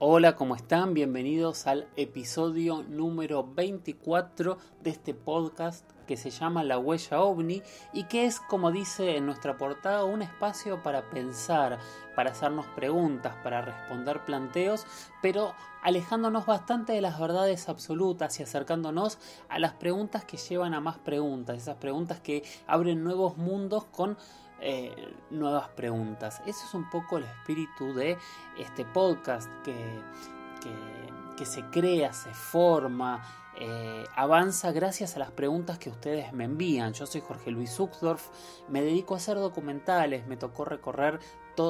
Hola, ¿cómo están? Bienvenidos al episodio número 24 de este podcast que se llama La huella ovni y que es, como dice en nuestra portada, un espacio para pensar, para hacernos preguntas, para responder planteos, pero alejándonos bastante de las verdades absolutas y acercándonos a las preguntas que llevan a más preguntas, esas preguntas que abren nuevos mundos con eh, nuevas preguntas. Ese es un poco el espíritu de este podcast que, que, se crea, se forma, eh, avanza gracias a las preguntas que ustedes me envían. Yo soy Jorge Luis Uxdorf, me dedico a hacer documentales, me tocó recorrer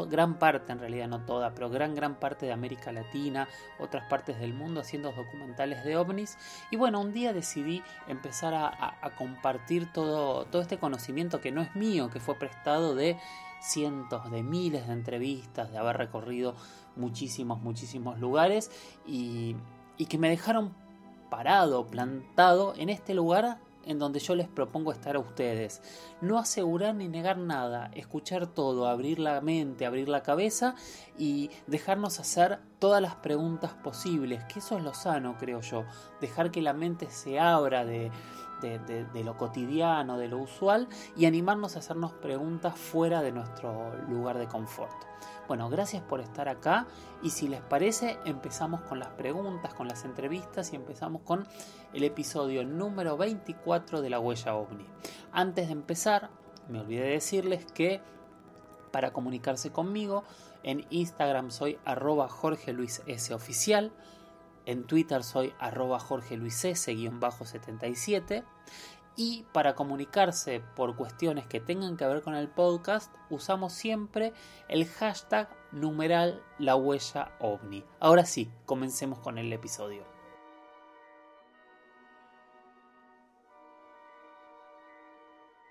gran parte, en realidad no toda, pero gran, gran parte de América Latina, otras partes del mundo haciendo documentales de ovnis. Y bueno, un día decidí empezar a, compartir todo, todo este conocimiento que no es mío, que fue prestado de cientos de miles de entrevistas, de haber recorrido muchísimos, muchísimos lugares y, y que me dejaron parado, plantado en este lugar en donde yo les propongo estar a ustedes. No asegurar ni negar nada, escuchar todo, abrir la mente, abrir la cabeza y dejarnos hacer todas las preguntas posibles, que eso es lo sano, creo yo. Dejar que la mente se abra de, de, lo cotidiano, de lo usual y animarnos a hacernos preguntas fuera de nuestro lugar de confort. Bueno, gracias por estar acá y si les parece empezamos con las preguntas, con las entrevistas y empezamos con el episodio número 24 de la huella ovni. Antes de empezar, me olvidé de decirles que para comunicarse conmigo en Instagram soy arroba Jorge Luis S oficial, en Twitter soy arroba Jorge Luis S 77 y para comunicarse por cuestiones que tengan que ver con el podcast usamos siempre el hashtag numeral la huella ovni. Ahora sí, comencemos con el episodio.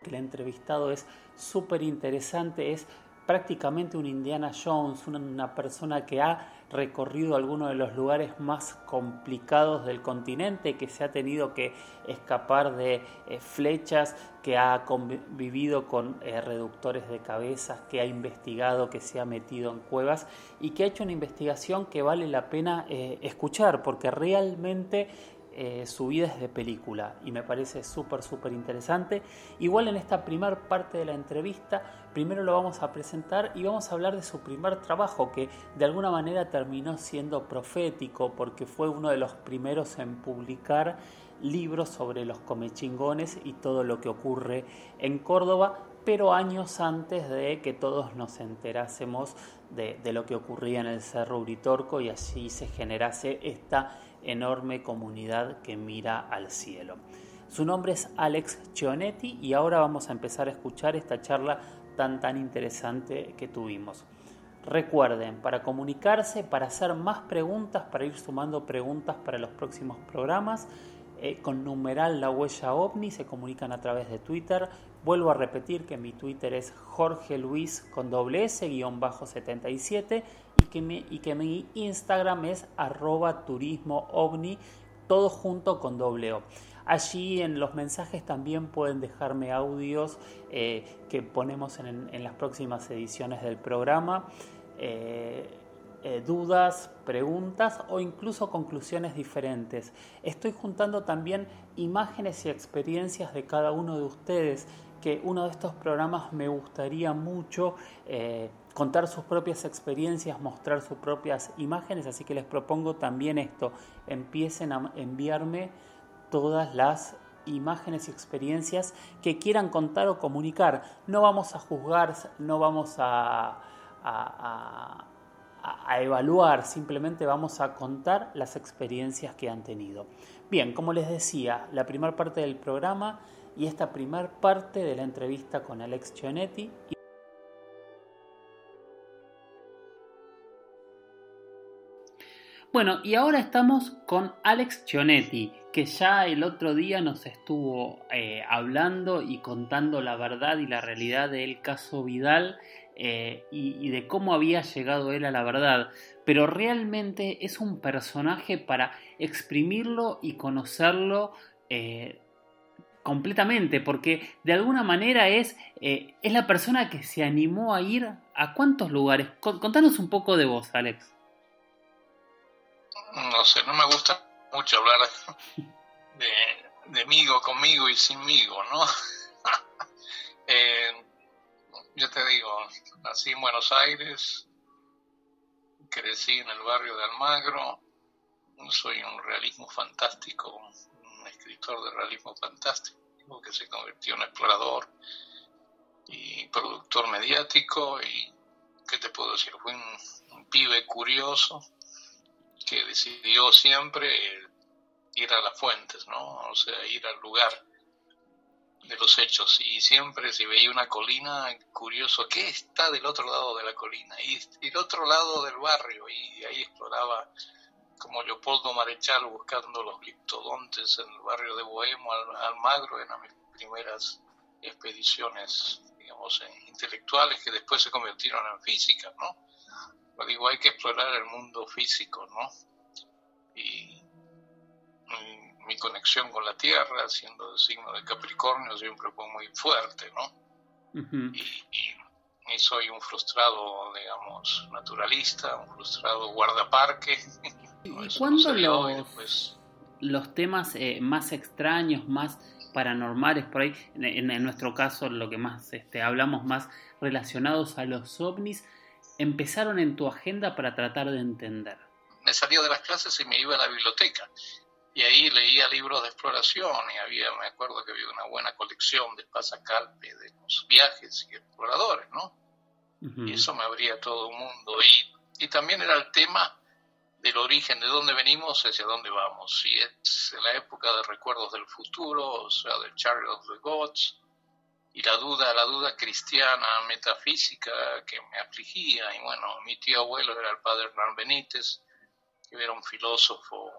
El entrevistado es súper interesante, es prácticamente un Indiana Jones, una, persona que ha recorrido algunos de los lugares más complicados del continente, que se ha tenido que escapar de eh, flechas, que ha convivido con eh, reductores de cabezas, que ha investigado, que se ha metido en cuevas y que ha hecho una investigación que vale la pena eh, escuchar, porque realmente su vida es de película y me parece súper, súper interesante. Igual en esta primera parte de la entrevista, primero lo vamos a presentar y vamos a hablar de su primer trabajo que de alguna manera terminó siendo profético porque fue uno de los primeros en publicar libros sobre los comechingones y todo lo que ocurre en Córdoba, pero años antes de que todos nos enterásemos de, de lo que ocurría en el Cerro Uritorco y así se generase esta enorme comunidad que mira al cielo. Su nombre es Alex Chionetti y ahora vamos a empezar a escuchar esta charla tan tan interesante que tuvimos. Recuerden, para comunicarse, para hacer más preguntas, para ir sumando preguntas para los próximos programas, eh, con numeral la huella ovni se comunican a través de Twitter. Vuelvo a repetir que mi Twitter es Jorge Luis con doble S guion bajo 77 y y que mi Instagram es arroba turismo ovni todo junto con doble O. Allí en los mensajes también pueden dejarme audios eh, que ponemos en, las próximas ediciones del programa. Eh, eh, dudas, preguntas o incluso conclusiones diferentes. Estoy juntando también imágenes y experiencias de cada uno de ustedes, que uno de estos programas me gustaría mucho contar sus propias experiencias, mostrar sus propias imágenes, así que les propongo también esto, empiecen a enviarme todas las imágenes y experiencias que quieran contar o comunicar. No vamos a juzgar, no vamos a evaluar, simplemente vamos a contar las experiencias que han tenido. Bien, como les decía, la primera parte del programa y esta primer parte de la entrevista con Alex Chionetti. Bueno, y ahora estamos con Alex Chionetti, que ya el otro día nos estuvo eh, hablando y contando la verdad y la realidad del caso Vidal eh, y, de cómo había llegado él a la verdad. Pero realmente es un personaje para exprimirlo y conocerlo eh, completamente, porque de alguna manera es, es la persona que se animó a ir a cuántos lugares. Contanos un poco de vos, Alex no sé, no me gusta mucho hablar de, de migo, conmigo y sinmigo, ¿no? eh, yo te digo, nací en Buenos Aires, crecí en el barrio de Almagro, soy un realismo fantástico, un escritor de realismo fantástico que se convirtió en explorador y productor mediático y, ¿qué te puedo decir? Fui un pibe curioso que decidió siempre ir a las fuentes, ¿no? O sea, ir al lugar de los hechos. Y siempre si veía una colina, curioso, ¿qué está del otro lado de la colina? Y, el otro lado del barrio. Y ahí exploraba como Leopoldo Marechal buscando los gliptodontes en el barrio de Bohemo, Almagro, en mis primeras expediciones, digamos, intelectuales que después se convirtieron en física, ¿no? Digo, hay que explorar el mundo físico, ¿no? Y, mi conexión con la Tierra, siendo el signo de Capricornio, siempre fue muy fuerte, ¿no? y, soy un frustrado, digamos, naturalista, un frustrado guardaparque. ¿Y cuándo los, los temas eh, más extraños, más paranormales por ahí, en, en, nuestro caso lo que más este, hablamos más relacionados a los ovnis, empezaron en tu agenda para tratar de entender? Me salía de las clases y me iba a la biblioteca. Y ahí leía libros de exploración y había, me acuerdo que había una buena colección de pasacalpe, de los viajes y exploradores, ¿no? Y eso me abría todo un mundo. Y, y también era el tema del origen, de dónde venimos hacia dónde vamos. Y es la época de recuerdos del futuro, o sea, del Chariot of the Gods, y la duda, la duda cristiana, metafísica que me afligía. Y bueno, mi tío abuelo era el padre Hernán Benítez, que era un filósofo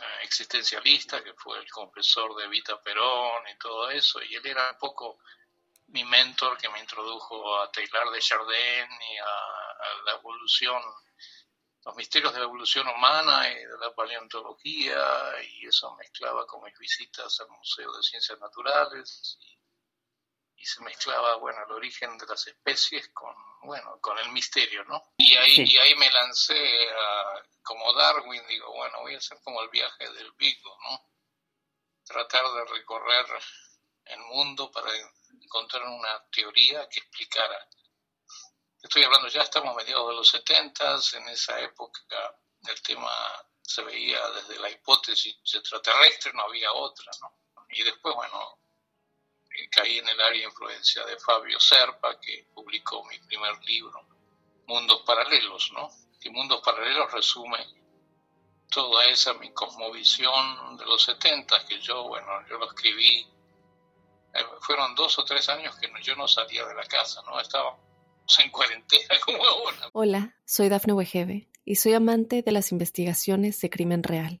eh, existencialista, que fue el confesor de Vita Perón y todo eso, y él era un poco mi mentor que me introdujo a Taylor de Chardin y a, la evolución, los misterios de la evolución humana y de la paleontología, y eso mezclaba con mis visitas al Museo de Ciencias Naturales. Y, y se mezclaba, bueno, el origen de las especies con, bueno, con el misterio, ¿no? Y ahí, y ahí me lancé a, como Darwin, digo, bueno, voy a hacer como el viaje del Vigo, ¿no? Tratar de recorrer el mundo para encontrar una teoría que explicara. Estoy hablando, ya estamos mediados de los setentas, en esa época el tema se veía desde la hipótesis extraterrestre, no había otra, ¿no? Y después, bueno, caí en el área influencia de Fabio Serpa, que publicó mi primer libro, Mundos Paralelos, ¿no? Y Mundos Paralelos resume toda esa mi cosmovisión de los 70, que yo, bueno, yo lo escribí, eh, fueron dos o tres años que yo no salía de la casa, ¿no? Estábamos en cuarentena como ahora. Hola, soy Dafne Wegebe y soy amante de las investigaciones de crimen real.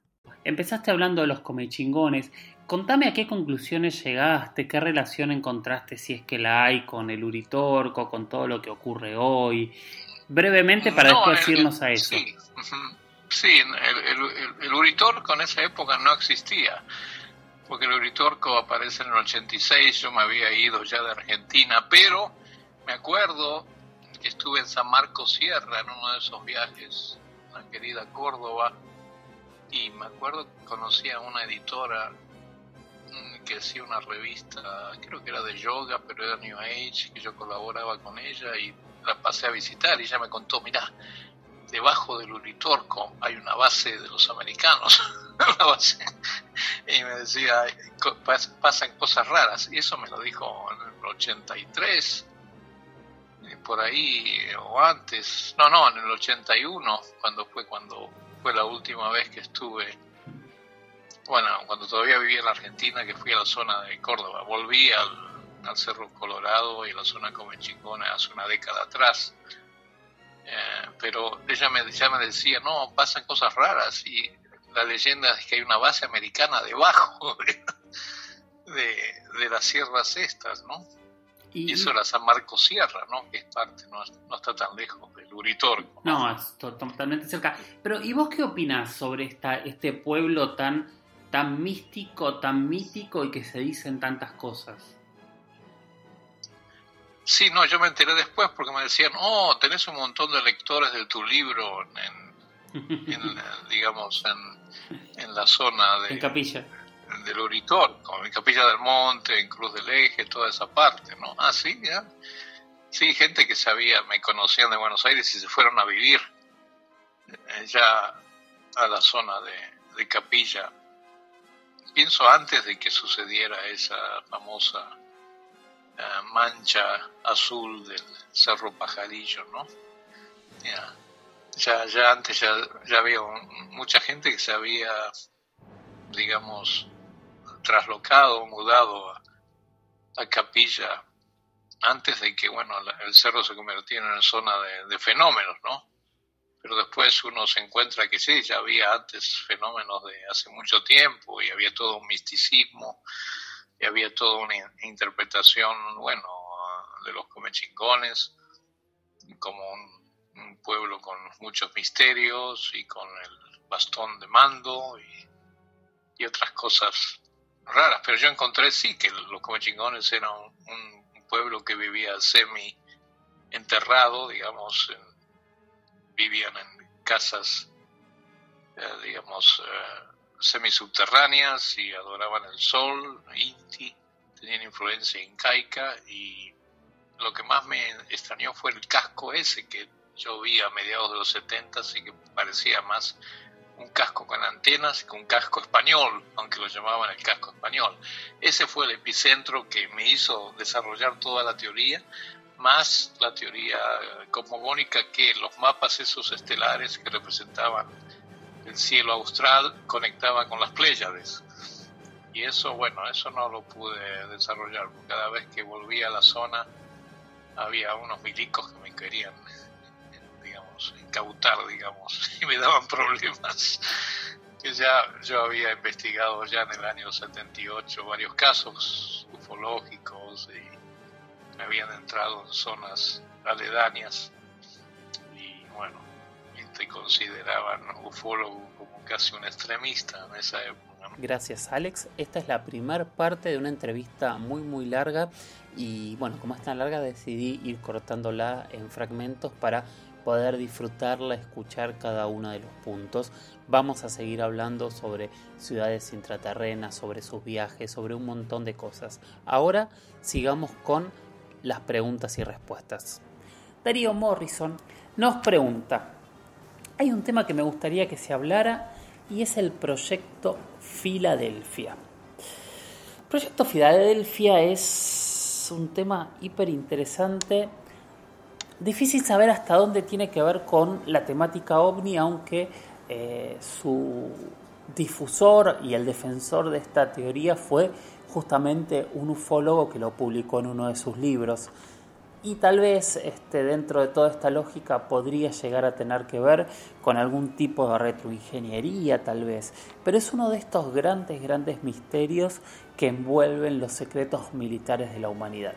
Empezaste hablando de los comechingones Contame a qué conclusiones llegaste, qué relación encontraste, si es que la hay, con el Uritorco, con todo lo que ocurre hoy. Brevemente para después irnos a eso. Sí, el, Uritorco en esa época no existía, porque el Uritorco aparece en el 86, yo me había ido ya de Argentina, pero me acuerdo que estuve en San Marcos Sierra en uno de esos viajes, la querida Córdoba, y me acuerdo que conocí a una editora mm, que hacía una revista, creo que era de yoga, pero era New Age, que yo colaboraba con ella y la pasé a visitar y ella me contó, mira, debajo del Uritorco hay una base de los americanos, y me decía, pasan cosas raras, y eso me lo dijo en el 83, por ahí, o antes, no, no, en el 81, cuando fue cuando fue la última vez que estuve, bueno, cuando todavía vivía en la Argentina, que fui a la zona de Córdoba, volví al, Cerro Colorado y a la zona Comechingona hace una década atrás, eh, pero ella me, ya me decía, no, pasan cosas raras y la leyenda es que hay una base americana debajo de, de las sierras estas, ¿no? Y, eso era San Marcos Sierra, ¿no? Que es parte, no, está tan lejos del Uritorco. No, es totalmente cerca. Pero, ¿y vos qué opinás sobre esta, este pueblo tan, tan místico, tan mítico y que se dicen tantas cosas? Sí, no, yo me enteré después porque me decían, oh, tenés un montón de lectores de tu libro en, digamos, en, en la zona de... En Capilla del Uritor, como en Capilla del Monte, en Cruz del Eje, toda esa parte, ¿no? Ah, sí, ya. Sí, gente que sabía, me conocían de Buenos Aires y se fueron a vivir eh, ya a la zona de, Capilla. Pienso antes de que sucediera esa famosa eh, mancha azul del Cerro Pajarillo, ¿no? Ya, ya, antes ya, ya había mucha gente que se había, digamos, traslocado, mudado a, Capilla antes de que, bueno, el cerro se convirtiera en zona de, fenómenos, ¿no? Pero después uno se encuentra que sí, ya había antes fenómenos de hace mucho tiempo y había todo un misticismo y había toda una interpretación, bueno, de los comechingones como un, pueblo con muchos misterios y con el bastón de mando y otras cosas raras, pero yo encontré sí que los comechingones eran un, pueblo que vivía semi enterrado, digamos, vivían en casas, eh, digamos, eh, semisubterráneas y adoraban el sol, Inti, tenían influencia incaica y lo que más me extrañó fue el casco ese que yo vi a mediados de los 70 y que parecía más un casco con antenas un casco español, aunque lo llamaban el casco español. Ese fue el epicentro que me hizo desarrollar toda la teoría, más la teoría cosmogónica que los mapas esos estelares que representaban el cielo austral conectaban con las Pléyades. Y eso, bueno, eso no lo pude desarrollar, porque cada vez que volvía a la zona había unos milicos que me querían incautar, digamos, y me daban problemas. Que ya yo había investigado ya en el año 78 varios casos ufológicos y me habían entrado en zonas aledañas y bueno, te consideraban ufólogo como casi un extremista en esa época. Gracias Alex. Esta es la primera parte de una entrevista muy muy larga y bueno, como es tan larga decidí ir cortándola en fragmentos para poder disfrutarla, escuchar cada uno de los puntos. Vamos a seguir hablando sobre ciudades intraterrenas, sobre sus viajes, sobre un montón de cosas. Ahora sigamos con las preguntas y respuestas. Darío Morrison nos pregunta, hay un tema que me gustaría que se hablara y es el proyecto Filadelfia. El proyecto Filadelfia es un tema hiper interesante Difícil saber hasta dónde tiene que ver con la temática ovni, aunque eh, su difusor y el defensor de esta teoría fue justamente un ufólogo que lo publicó en uno de sus libros. Y tal vez este, dentro de toda esta lógica podría llegar a tener que ver con algún tipo de retroingeniería, tal vez. Pero es uno de estos grandes, grandes misterios que envuelven los secretos militares de la humanidad.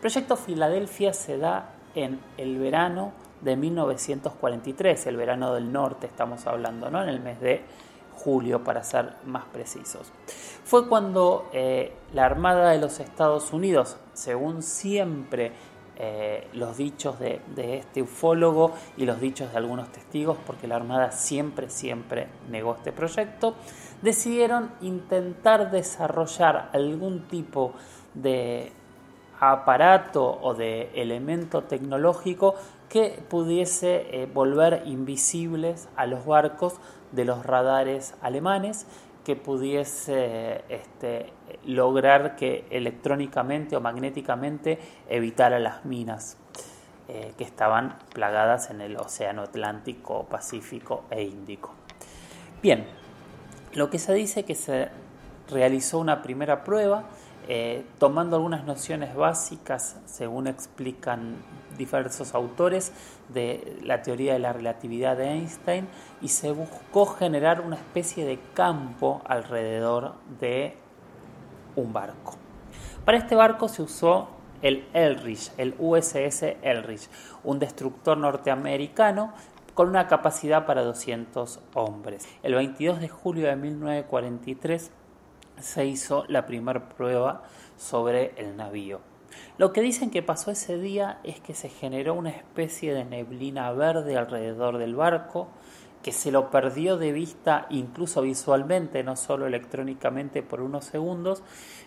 Proyecto Filadelfia se da en el verano de 1943, el verano del norte estamos hablando, ¿no? en el mes de julio para ser más precisos. Fue cuando eh, la Armada de los Estados Unidos, según siempre eh, los dichos de, este ufólogo y los dichos de algunos testigos, porque la Armada siempre, siempre negó este proyecto, decidieron intentar desarrollar algún tipo de aparato o de elemento tecnológico que pudiese eh, volver invisibles a los barcos de los radares alemanes, que pudiese este, lograr que electrónicamente o magnéticamente evitara las minas eh, que estaban plagadas en el Océano Atlántico, Pacífico e Índico. Bien, lo que se dice que se realizó una primera prueba eh, tomando algunas nociones básicas, según explican diversos autores, de la teoría de la relatividad de Einstein, y se buscó generar una especie de campo alrededor de un barco. Para este barco se usó el Elrich, el USS Elrich, un destructor norteamericano con una capacidad para 200 hombres. El 22 de julio de 1943 se hizo la primera prueba sobre el navío. Lo que dicen que pasó ese día es que se generó una especie de neblina verde alrededor del barco, que se lo perdió de vista incluso visualmente, no solo electrónicamente por unos segundos,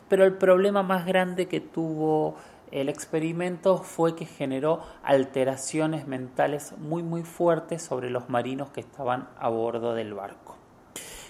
pero el problema más grande que tuvo el experimento fue que generó alteraciones mentales muy muy fuertes sobre los marinos que estaban a bordo del barco.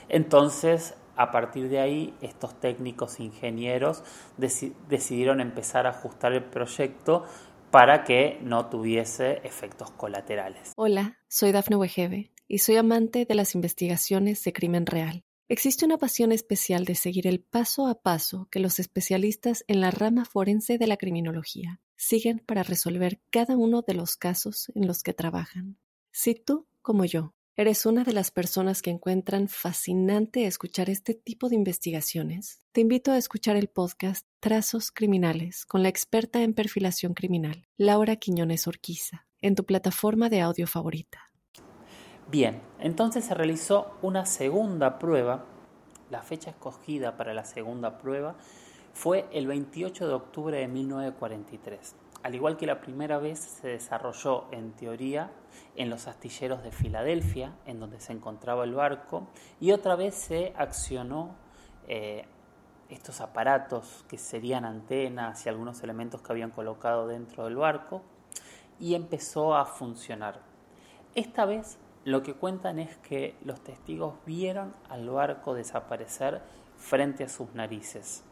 Entonces a partir de ahí, estos técnicos ingenieros decidieron empezar a ajustar el proyecto para que no tuviese efectos colaterales. Hola, soy Dafne Wegebe y soy amante de las investigaciones de crimen real. Existe una pasión especial de seguir el paso a paso que los especialistas en la rama forense de la criminología siguen para resolver cada uno de los casos en los que trabajan. Si tú, como yo, ¿Eres una de las personas que encuentran fascinante escuchar este tipo de investigaciones? Te invito a escuchar el podcast Trazos Criminales con la experta en perfilación criminal, Laura Quiñones Orquiza, en tu plataforma de audio favorita. Bien, entonces se realizó una segunda prueba. La fecha escogida para la segunda prueba fue el 28 de octubre de 1943. Al igual que la primera vez, se desarrolló en teoría en los astilleros de Filadelfia, en donde se encontraba el barco, y otra vez se accionó eh, estos aparatos que serían antenas y algunos elementos que habían colocado dentro del barco, y empezó a funcionar. Esta vez lo que cuentan es que los testigos vieron al barco desaparecer frente a sus narices.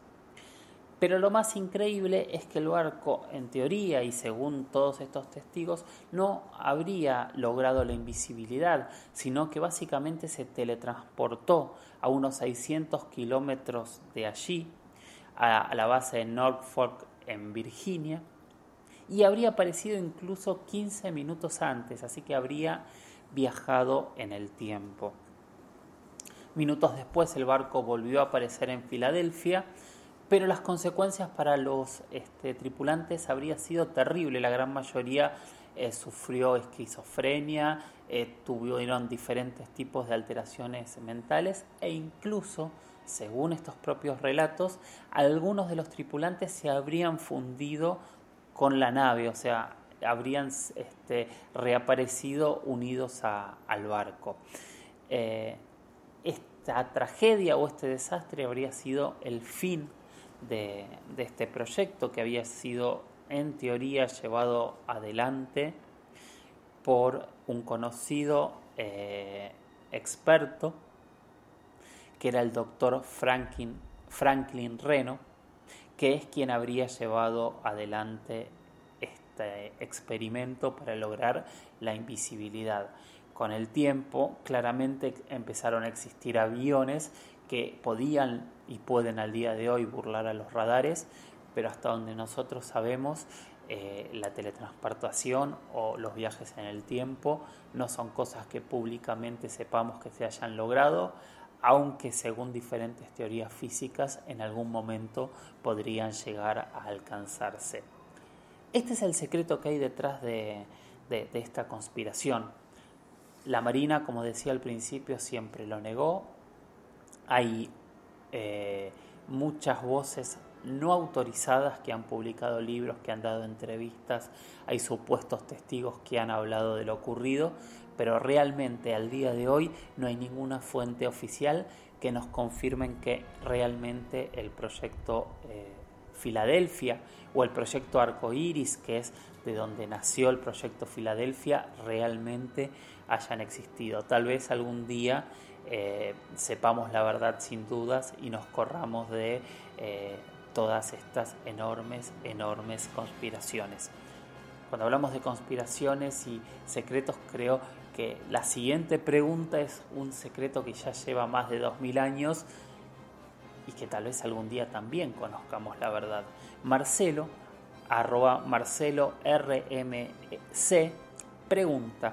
Pero lo más increíble es que el barco, en teoría y según todos estos testigos, no habría logrado la invisibilidad, sino que básicamente se teletransportó a unos 600 kilómetros de allí, a, la base de Norfolk en Virginia, y habría aparecido incluso 15 minutos antes, así que habría viajado en el tiempo. Minutos después el barco volvió a aparecer en Filadelfia, pero las consecuencias para los este, tripulantes habría sido terrible. La gran mayoría eh, sufrió esquizofrenia, eh, tuvieron diferentes tipos de alteraciones mentales e incluso, según estos propios relatos, algunos de los tripulantes se habrían fundido con la nave, o sea, habrían este, reaparecido unidos al barco. Eh, esta tragedia o este desastre habría sido el fin de, este proyecto que había sido en teoría llevado adelante por un conocido eh, experto que era el doctor Franklin, Franklin Reno, que es quien habría llevado adelante este experimento para lograr la invisibilidad. Con el tiempo, claramente empezaron a existir aviones que podían y pueden al día de hoy burlar a los radares, pero hasta donde nosotros sabemos, eh, la teletransportación o los viajes en el tiempo no son cosas que públicamente sepamos que se hayan logrado, aunque según diferentes teorías físicas en algún momento podrían llegar a alcanzarse. Este es el secreto que hay detrás de esta conspiración. La Marina, como decía al principio, siempre lo negó, hay eh, muchas voces no autorizadas que han publicado libros, que han dado entrevistas, hay supuestos testigos que han hablado de lo ocurrido, pero realmente al día de hoy no hay ninguna fuente oficial que nos confirmen que realmente el proyecto eh, Filadelfia o el proyecto Arcoiris, que es de donde nació el proyecto Filadelfia, realmente hayan existido. Tal vez algún día eh, sepamos la verdad sin dudas y nos corramos de eh, todas estas enormes, enormes conspiraciones. Cuando hablamos de conspiraciones y secretos, creo que la siguiente pregunta es un secreto que ya lleva más de 2000 años y que tal vez algún día también conozcamos la verdad. Marcelo, arroba Marcelo RMC, pregunta,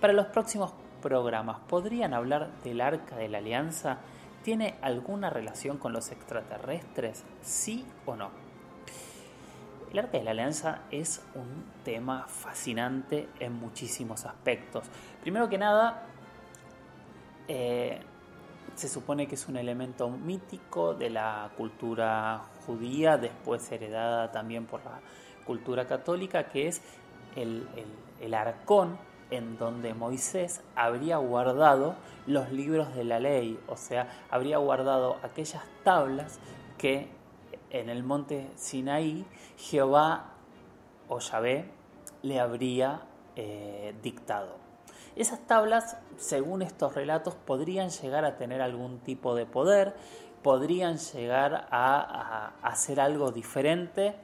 para los próximos programas, ¿podrían hablar del Arca de la Alianza? ¿Tiene alguna relación con los extraterrestres? ¿Sí o no? El Arca de la Alianza es un tema fascinante en muchísimos aspectos. Primero que nada, eh, se supone que es un elemento mítico de la cultura judía, después heredada también por la cultura católica, que es el, el arcón en donde Moisés habría guardado los libros de la ley, o sea, habría guardado aquellas tablas que en el monte Sinaí Jehová o Yahvé le habría eh, dictado. Esas tablas, según estos relatos, podrían llegar a tener algún tipo de poder, podrían llegar a hacer algo diferente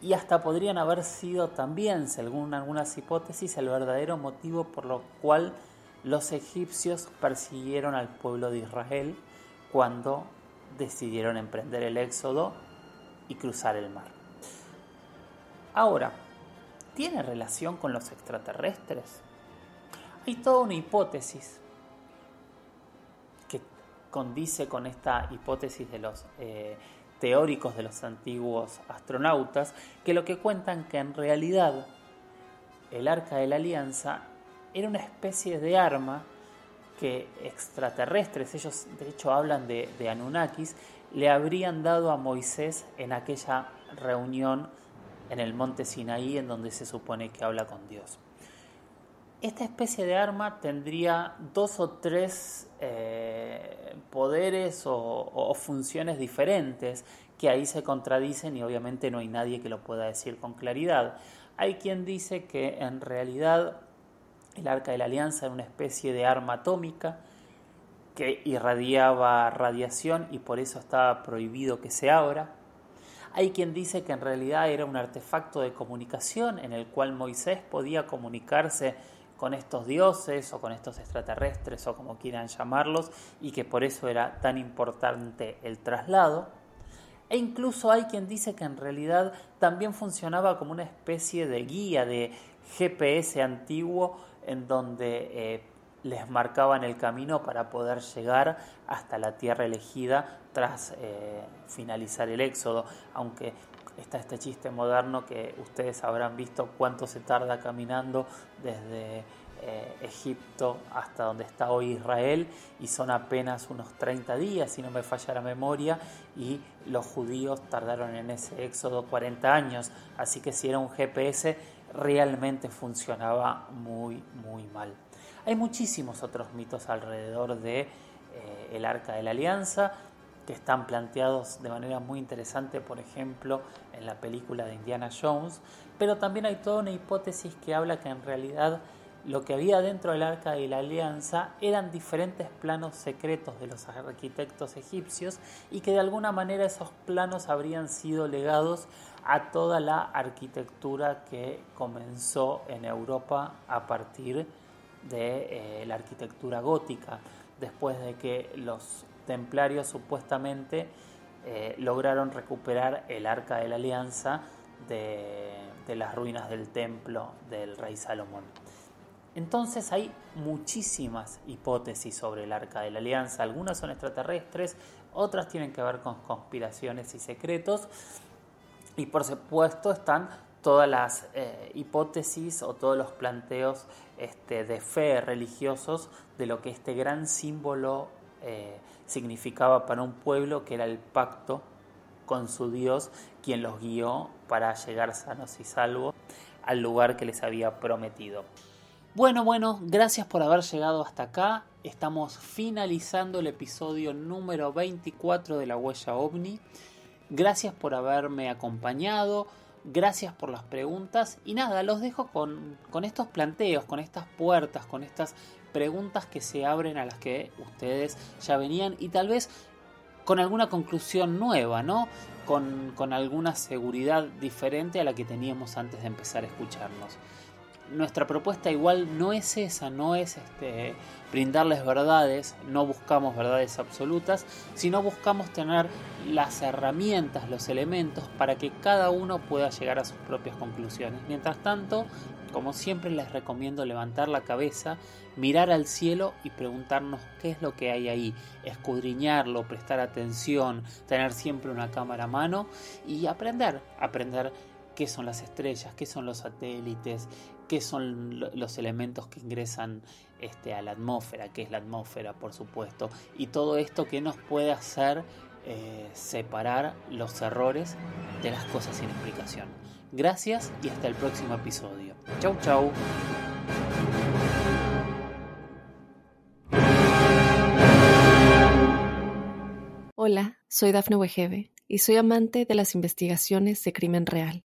y hasta podrían haber sido también, según algunas hipótesis, el verdadero motivo por lo cual los egipcios persiguieron al pueblo de Israel cuando decidieron emprender el éxodo y cruzar el mar. Ahora, ¿tiene relación con los extraterrestres? Hay toda una hipótesis que condice con esta hipótesis de los eh, teóricos de los antiguos astronautas, que lo que cuentan que en realidad el arca de la alianza era una especie de arma que extraterrestres, ellos de hecho hablan de, de Anunnakis, le habrían dado a Moisés en aquella reunión en el monte Sinaí en donde se supone que habla con Dios. Esta especie de arma tendría dos o tres eh, poderes o, funciones diferentes que ahí se contradicen y obviamente no hay nadie que lo pueda decir con claridad. Hay quien dice que en realidad el arca de la alianza era una especie de arma atómica que irradiaba radiación y por eso estaba prohibido que se abra. Hay quien dice que en realidad era un artefacto de comunicación en el cual Moisés podía comunicarse con estos dioses o con estos extraterrestres o como quieran llamarlos y que por eso era tan importante el traslado. E incluso hay quien dice que en realidad también funcionaba como una especie de guía de GPS antiguo en donde eh, les marcaban el camino para poder llegar hasta la tierra elegida tras eh, finalizar el éxodo, aunque está este chiste moderno que ustedes habrán visto cuánto se tarda caminando desde eh, Egipto hasta donde está hoy Israel y son apenas unos 30 días, si no me falla la memoria, y los judíos tardaron en ese éxodo 40 años, así que si era un GPS realmente funcionaba muy, muy mal. Hay muchísimos otros mitos alrededor de eh, el Arca de la Alianza, que están planteados de manera muy interesante, por ejemplo, en la película de Indiana Jones, pero también hay toda una hipótesis que habla que en realidad lo que había dentro del arca de la alianza eran diferentes planos secretos de los arquitectos egipcios y que de alguna manera esos planos habrían sido legados a toda la arquitectura que comenzó en Europa a partir de eh, la arquitectura gótica, después de que los templarios supuestamente eh, lograron recuperar el arca de la alianza de, las ruinas del templo del rey Salomón. Entonces hay muchísimas hipótesis sobre el arca de la alianza, algunas son extraterrestres, otras tienen que ver con conspiraciones y secretos, y por supuesto están todas las eh, hipótesis o todos los planteos este, de fe religiosos de lo que este gran símbolo eh, significaba para un pueblo que era el pacto con su Dios, quien los guió para llegar sanos y salvos al lugar que les había prometido. Bueno, bueno, gracias por haber llegado hasta acá. Estamos finalizando el episodio número 24 de la huella ovni. Gracias por haberme acompañado, gracias por las preguntas y nada, los dejo con, con estos planteos, con estas puertas, con estas preguntas que se abren a las que ustedes ya venían y tal vez con alguna conclusión nueva, ¿no? Con, con, alguna seguridad diferente a la que teníamos antes de empezar a escucharnos. Nuestra propuesta igual no es esa, no es este, brindarles verdades, no buscamos verdades absolutas, sino buscamos tener las herramientas, los elementos para que cada uno pueda llegar a sus propias conclusiones. Mientras tanto, como siempre les recomiendo levantar la cabeza, mirar al cielo y preguntarnos qué es lo que hay ahí, escudriñarlo, prestar atención, tener siempre una cámara a mano y aprender, aprender qué son las estrellas, qué son los satélites, qué son los elementos que ingresan este, a la atmósfera, qué es la atmósfera, por supuesto, y todo esto que nos puede hacer eh, separar los errores de las cosas sin explicación. Gracias y hasta el próximo episodio. Chau, chau. Hola, soy Dafne Wegebe y soy amante de las investigaciones de crimen real.